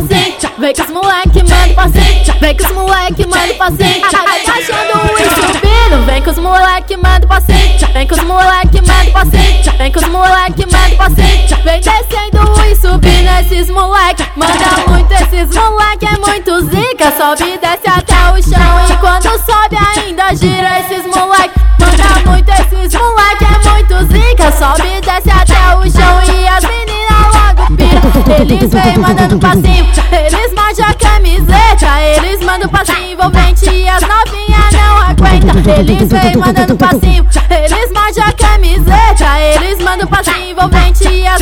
fazer. Vem com os moleque, manda fazer. Vem com os moleque, manda fazer. Achando o estupido, vem com os moleque, manda fazer. Vem com os moleque, manda fazer. Vem com os moleque, manda fazer. Vem descendo e subindo esses moleque. Manda muito esses moleque, é muito zica. Sobe e desce até o chão. E quando sobe ainda gira esses Eles vêm mandando passinho, eles mordem a camiseta, eles mandam passinho envolvente e as novinhas não aguentam. Eles vêm mandando passinho, eles mordem a camiseta, eles mandam passinho envolvente e as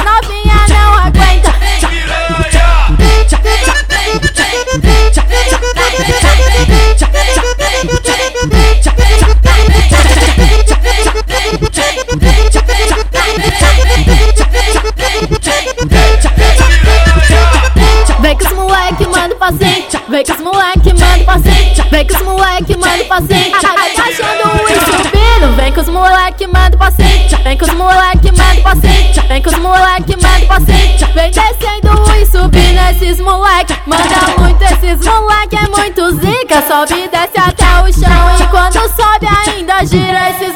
passinho. Vem com os moleque, manda passinho. Vem com os moleque, manda passinho. Abaixando e subindo. Vem com os moleque, manda passinho. Vem com os moleque, manda passinho. Vem com os moleque, manda passinho. Vem descendo e subindo esses moleque. Manda muito esses moleque, é muito zica. Sobe e desce até o chão. E quando sobe ainda gira esses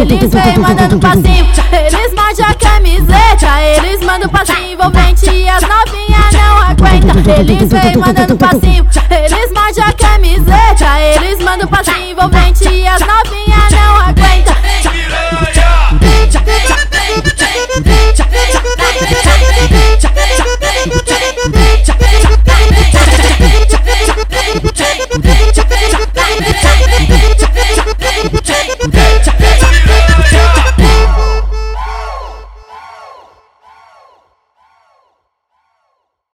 Eles vêm mandando passinho, eles mordem a camiseta, eles mandam passinho envolvente e as novinhas não aguentam. Eles vêm mandando passinho, eles mordem a camiseta, eles mandam passinho envolvente